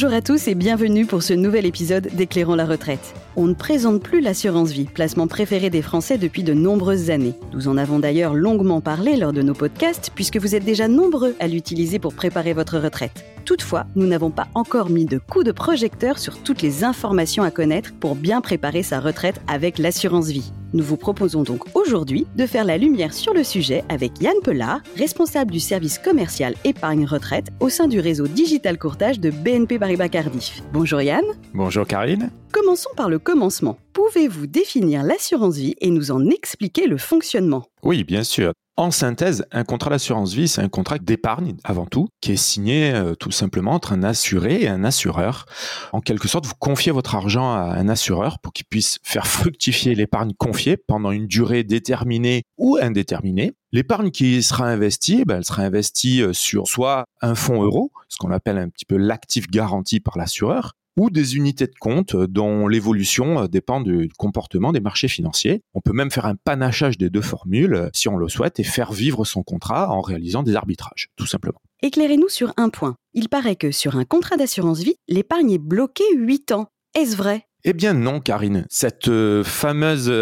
Bonjour à tous et bienvenue pour ce nouvel épisode d'Éclairons la retraite. On ne présente plus l'assurance vie, placement préféré des Français depuis de nombreuses années. Nous en avons d'ailleurs longuement parlé lors de nos podcasts puisque vous êtes déjà nombreux à l'utiliser pour préparer votre retraite. Toutefois, nous n'avons pas encore mis de coup de projecteur sur toutes les informations à connaître pour bien préparer sa retraite avec l'assurance vie. Nous vous proposons donc aujourd'hui de faire la lumière sur le sujet avec Yann Pelard, responsable du service commercial épargne retraite au sein du réseau Digital Courtage de BNP Paribas Cardiff. Bonjour Yann. Bonjour Karine. Commençons par le commencement. Pouvez-vous définir l'assurance vie et nous en expliquer le fonctionnement? Oui, bien sûr. En synthèse, un contrat d'assurance vie, c'est un contrat d'épargne avant tout, qui est signé euh, tout simplement entre un assuré et un assureur. En quelque sorte, vous confiez votre argent à un assureur pour qu'il puisse faire fructifier l'épargne confiée pendant une durée déterminée ou indéterminée. L'épargne qui sera investie, ben, elle sera investie euh, sur soit un fonds euro, ce qu'on appelle un petit peu l'actif garanti par l'assureur, ou des unités de compte euh, dont l'évolution euh, dépend du comportement des marchés financiers. On peut même faire un panachage des deux formules euh, si on le souhaite et faire vivre son contrat en réalisant des arbitrages, tout simplement. Éclairez-nous sur un point. Il paraît que sur un contrat d'assurance vie, l'épargne est bloquée 8 ans. Est-ce vrai? Eh bien non, Karine. Cette fameuse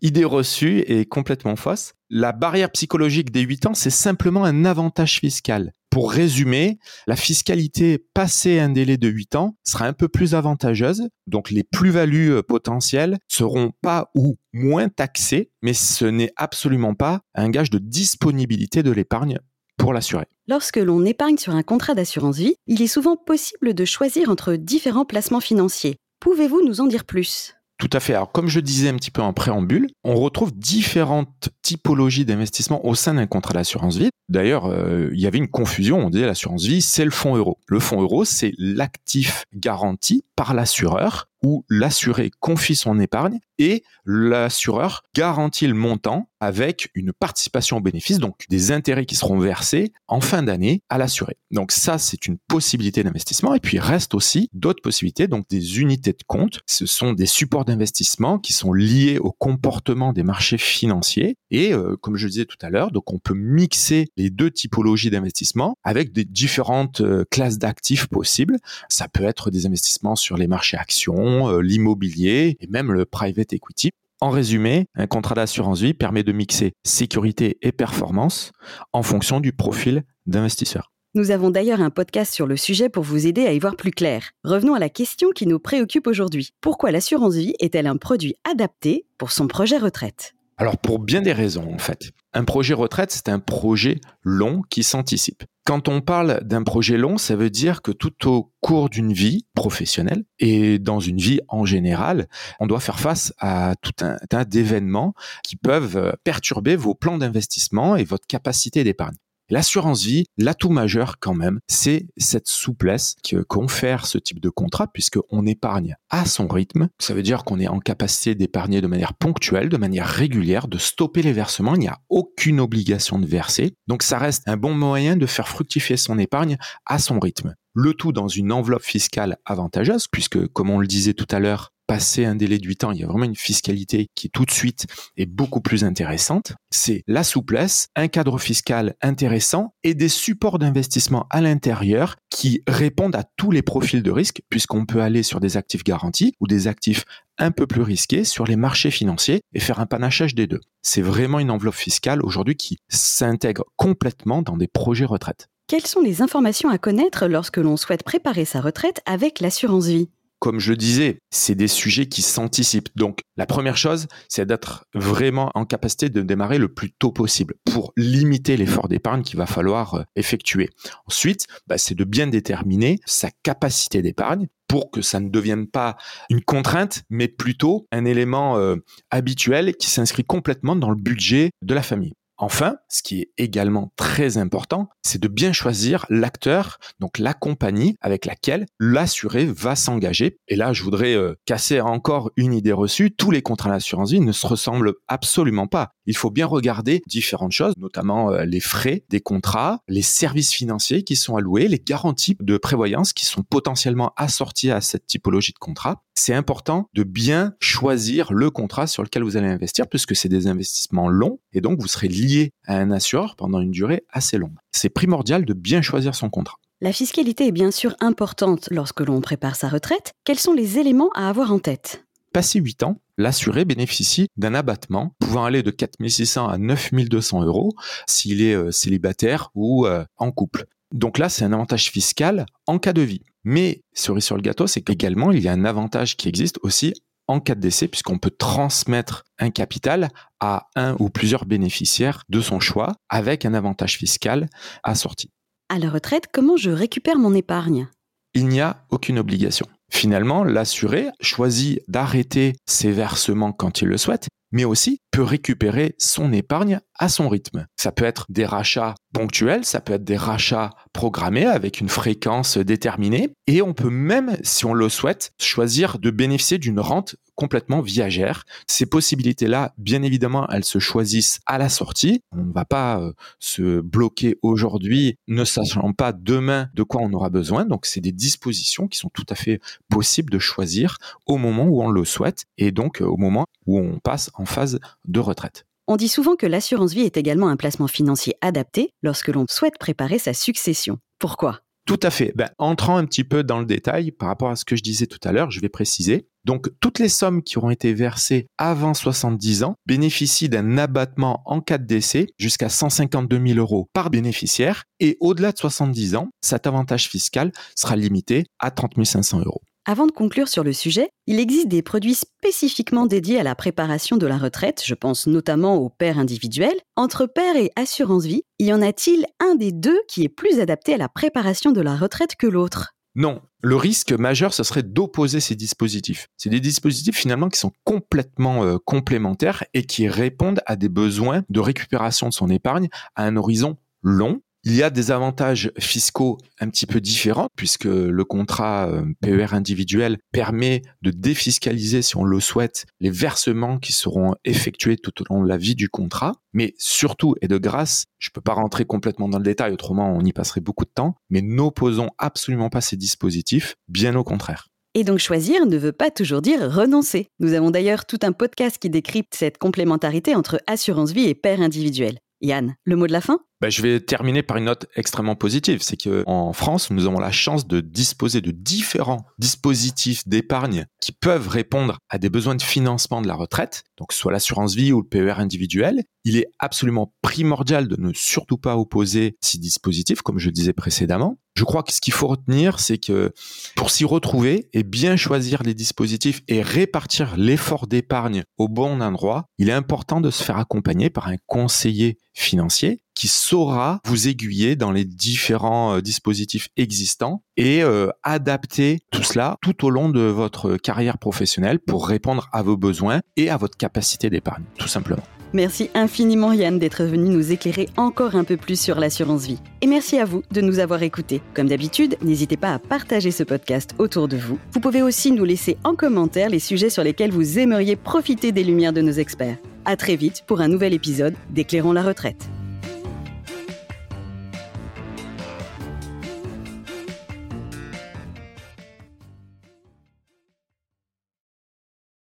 idée reçue est complètement fausse. La barrière psychologique des 8 ans, c'est simplement un avantage fiscal. Pour résumer, la fiscalité passée un délai de 8 ans sera un peu plus avantageuse, donc les plus-values euh, potentielles seront pas ou moins taxées, mais ce n'est absolument pas un gage de disponibilité de l'épargne pour l'assurer. Lorsque l'on épargne sur un contrat d'assurance vie, il est souvent possible de choisir entre différents placements financiers. Pouvez-vous nous en dire plus? Tout à fait. Alors, comme je disais un petit peu en préambule, on retrouve différentes typologies d'investissement au sein d'un contrat d'assurance vie. D'ailleurs, euh, il y avait une confusion. On disait l'assurance vie, c'est le fonds euro. Le fonds euro, c'est l'actif garanti par l'assureur où l'assuré confie son épargne et l'assureur garantit le montant avec une participation au bénéfice, donc des intérêts qui seront versés en fin d'année à l'assuré. Donc ça, c'est une possibilité d'investissement. Et puis reste aussi d'autres possibilités, donc des unités de compte. Ce sont des supports d'investissement qui sont liés au comportement des marchés financiers. Et euh, comme je disais tout à l'heure, donc on peut mixer les deux typologies d'investissement avec des différentes euh, classes d'actifs possibles. Ça peut être des investissements sur les marchés actions, euh, l'immobilier et même le private equity. En résumé, un contrat d'assurance vie permet de mixer sécurité et performance en fonction du profil d'investisseur. Nous avons d'ailleurs un podcast sur le sujet pour vous aider à y voir plus clair. Revenons à la question qui nous préoccupe aujourd'hui. Pourquoi l'assurance vie est-elle un produit adapté pour son projet retraite? Alors pour bien des raisons en fait. Un projet retraite, c'est un projet long qui s'anticipe. Quand on parle d'un projet long, ça veut dire que tout au cours d'une vie professionnelle et dans une vie en général, on doit faire face à tout un tas d'événements qui peuvent perturber vos plans d'investissement et votre capacité d'épargne. L'assurance vie, l'atout majeur quand même, c'est cette souplesse que confère ce type de contrat puisqu'on épargne à son rythme. Ça veut dire qu'on est en capacité d'épargner de manière ponctuelle, de manière régulière, de stopper les versements. Il n'y a aucune obligation de verser. Donc ça reste un bon moyen de faire fructifier son épargne à son rythme. Le tout dans une enveloppe fiscale avantageuse puisque, comme on le disait tout à l'heure, passer un délai de 8 ans, il y a vraiment une fiscalité qui tout de suite est beaucoup plus intéressante. C'est la souplesse, un cadre fiscal intéressant et des supports d'investissement à l'intérieur qui répondent à tous les profils de risque puisqu'on peut aller sur des actifs garantis ou des actifs un peu plus risqués sur les marchés financiers et faire un panachage des deux. C'est vraiment une enveloppe fiscale aujourd'hui qui s'intègre complètement dans des projets retraite. Quelles sont les informations à connaître lorsque l'on souhaite préparer sa retraite avec l'assurance vie? Comme je disais, c'est des sujets qui s'anticipent. Donc, la première chose, c'est d'être vraiment en capacité de démarrer le plus tôt possible pour limiter l'effort d'épargne qu'il va falloir euh, effectuer. Ensuite, bah, c'est de bien déterminer sa capacité d'épargne pour que ça ne devienne pas une contrainte, mais plutôt un élément euh, habituel qui s'inscrit complètement dans le budget de la famille. Enfin, ce qui est également très important, c'est de bien choisir l'acteur, donc la compagnie avec laquelle l'assuré va s'engager. Et là, je voudrais euh, casser encore une idée reçue. Tous les contrats d'assurance vie ne se ressemblent absolument pas. Il faut bien regarder différentes choses, notamment euh, les frais des contrats, les services financiers qui sont alloués, les garanties de prévoyance qui sont potentiellement assorties à cette typologie de contrat. C'est important de bien choisir le contrat sur lequel vous allez investir puisque c'est des investissements longs et donc vous serez lié à un assureur pendant une durée assez longue. C'est primordial de bien choisir son contrat. La fiscalité est bien sûr importante lorsque l'on prépare sa retraite. Quels sont les éléments à avoir en tête? Passé 8 ans, l'assuré bénéficie d'un abattement pouvant aller de 4600 à 9200 euros s'il est euh, célibataire ou euh, en couple. Donc là, c'est un avantage fiscal en cas de vie. Mais cerise sur le gâteau, c'est qu'également, il y a un avantage qui existe aussi en cas de décès, puisqu'on peut transmettre un capital à un ou plusieurs bénéficiaires de son choix avec un avantage fiscal assorti. À la retraite, comment je récupère mon épargne? Il n'y a aucune obligation. Finalement, l'assuré choisit d'arrêter ses versements quand il le souhaite, mais aussi peut récupérer son épargne à son rythme. Ça peut être des rachats ponctuels, ça peut être des rachats programmés avec une fréquence déterminée, et on peut même, si on le souhaite, choisir de bénéficier d'une rente complètement viagère. Ces possibilités-là, bien évidemment, elles se choisissent à la sortie. On ne va pas euh, se bloquer aujourd'hui, ne sachant pas demain de quoi on aura besoin. Donc, c'est des dispositions qui sont tout à fait possibles de choisir au moment où on le souhaite, et donc euh, au moment où on passe en phase de retraite. On dit souvent que l'assurance vie est également un placement financier adapté lorsque l'on souhaite préparer sa succession. Pourquoi? Tout à fait. Ben, entrant un petit peu dans le détail par rapport à ce que je disais tout à l'heure, je vais préciser. Donc, toutes les sommes qui auront été versées avant 70 ans bénéficient d'un abattement en cas de décès jusqu'à 152 000 euros par bénéficiaire. Et au-delà de 70 ans, cet avantage fiscal sera limité à 30 500 euros. Avant de conclure sur le sujet, il existe des produits spécifiquement dédiés à la préparation de la retraite, je pense notamment aux pères individuels. Entre pères et assurance vie, y en a-t-il un des deux qui est plus adapté à la préparation de la retraite que l'autre? Non, le risque majeur, ce serait d'opposer ces dispositifs. C'est des dispositifs finalement qui sont complètement euh, complémentaires et qui répondent à des besoins de récupération de son épargne à un horizon long il y a des avantages fiscaux un petit peu différents puisque le contrat euh, PER individuel permet de défiscaliser, si on le souhaite, les versements qui seront effectués tout au long de la vie du contrat. Mais surtout et de grâce, je ne peux pas rentrer complètement dans le détail, autrement on y passerait beaucoup de temps, mais n'opposons absolument pas ces dispositifs, bien au contraire. Et donc choisir ne veut pas toujours dire renoncer. Nous avons d'ailleurs tout un podcast qui décrypte cette complémentarité entre assurance vie et père individuel. Yann, le mot de la fin? Bah, je vais terminer par une note extrêmement positive. C'est qu'en France, nous avons la chance de disposer de différents dispositifs d'épargne qui peuvent répondre à des besoins de financement de la retraite, donc soit l'assurance vie ou le PER individuel. Il est absolument primordial de ne surtout pas opposer ces dispositifs, comme je disais précédemment. Je crois que ce qu'il faut retenir, c'est que pour s'y retrouver et bien choisir les dispositifs et répartir l'effort d'épargne au bon endroit, il est important de se faire accompagner par un conseiller financier qui saura vous aiguiller dans les différents euh, dispositifs existants et euh, adapter tout cela tout au long de votre carrière professionnelle pour répondre à vos besoins et à votre capacité d'épargne, tout simplement. Merci infiniment Yann d'être venu nous éclairer encore un peu plus sur l'assurance vie. Et merci à vous de nous avoir écoutés. Comme d'habitude, n'hésitez pas à partager ce podcast autour de vous. Vous pouvez aussi nous laisser en commentaire les sujets sur lesquels vous aimeriez profiter des lumières de nos experts. À très vite pour un nouvel épisode d'Éclairons la retraite.